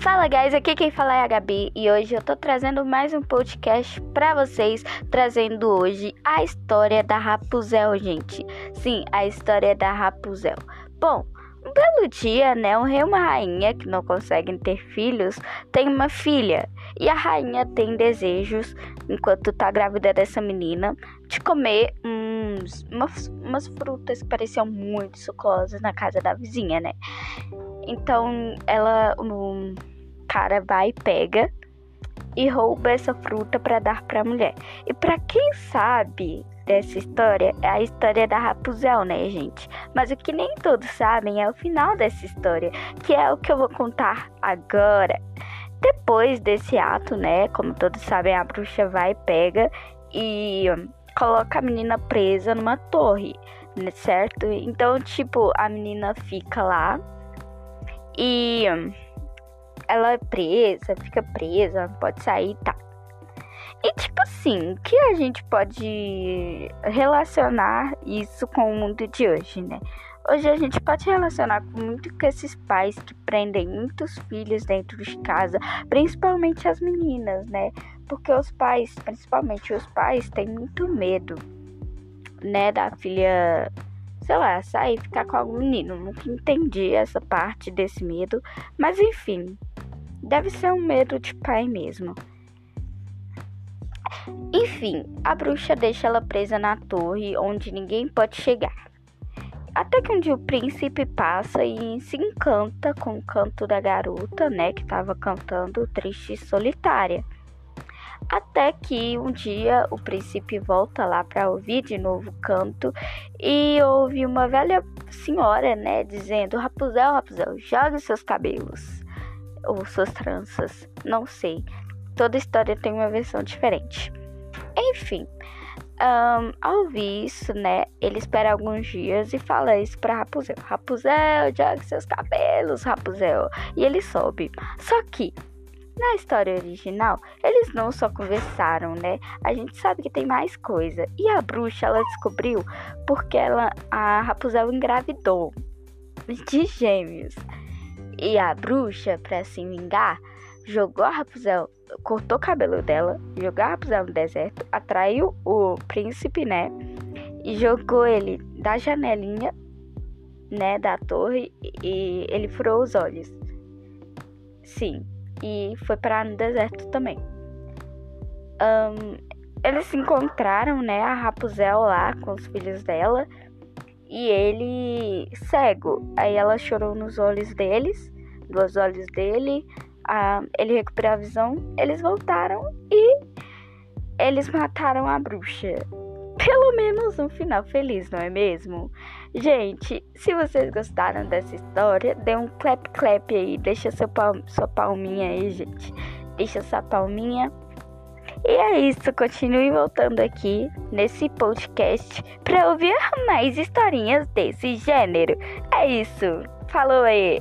Fala guys, aqui quem fala é a Gabi e hoje eu tô trazendo mais um podcast para vocês, trazendo hoje a história da Rapunzel, gente. Sim, a história da Rapunzel. Bom, um belo dia, né, um rei e uma rainha que não conseguem ter filhos tem uma filha e a rainha tem desejos, enquanto tá grávida dessa menina, de comer uns, umas, umas frutas que pareciam muito suculosas na casa da vizinha, né? Então ela, o cara vai e pega e rouba essa fruta para dar para a mulher. E para quem sabe dessa história, é a história da Rapunzel, né, gente? Mas o que nem todos sabem é o final dessa história, que é o que eu vou contar agora. Depois desse ato, né, como todos sabem, a bruxa vai, pega e coloca a menina presa numa torre, né, certo? Então, tipo, a menina fica lá e ela é presa, fica presa, pode sair e tá. E tipo assim, que a gente pode relacionar isso com o mundo de hoje, né? Hoje a gente pode relacionar muito com esses pais que prendem muitos filhos dentro de casa, principalmente as meninas, né? Porque os pais, principalmente os pais, têm muito medo, né, da filha sei lá, sair ficar com algum menino. Nunca entendi essa parte desse medo, mas enfim, deve ser um medo de pai mesmo. Enfim, a bruxa deixa ela presa na torre onde ninguém pode chegar. Até que um dia o príncipe passa e se encanta com o canto da garota, né, que estava cantando triste e solitária. Até que um dia o príncipe volta lá para ouvir de novo o canto e ouve uma velha senhora, né, dizendo: Rapunzel, Rapunzel, jogue seus cabelos ou suas tranças, não sei. Toda história tem uma versão diferente. Enfim, um, ao ouvir isso, né, ele espera alguns dias e fala isso pra Rapunzel. Rapunzel, jogue seus cabelos, Rapunzel. E ele sobe. Só que na história original, eles não só conversaram, né? A gente sabe que tem mais coisa. E a bruxa, ela descobriu porque ela, a Rapunzel engravidou de gêmeos. E a bruxa, para se vingar, jogou a Rapunzel, cortou o cabelo dela, jogou a Rapunzel no deserto, atraiu o príncipe, né? E jogou ele da janelinha, né, da torre e ele furou os olhos. Sim, e foi parar no deserto também. Um, eles se encontraram, né, a Rapunzel lá com os filhos dela e ele cego. Aí ela chorou nos olhos deles, dos olhos dele. ele recuperou a visão. Eles voltaram e eles mataram a bruxa pelo menos um final feliz, não é mesmo? Gente, se vocês gostaram dessa história, dê um clap clap aí, deixa seu palm, sua palminha aí, gente. Deixa sua palminha. E é isso, continue voltando aqui nesse podcast para ouvir mais historinhas desse gênero. É isso. Falou aí.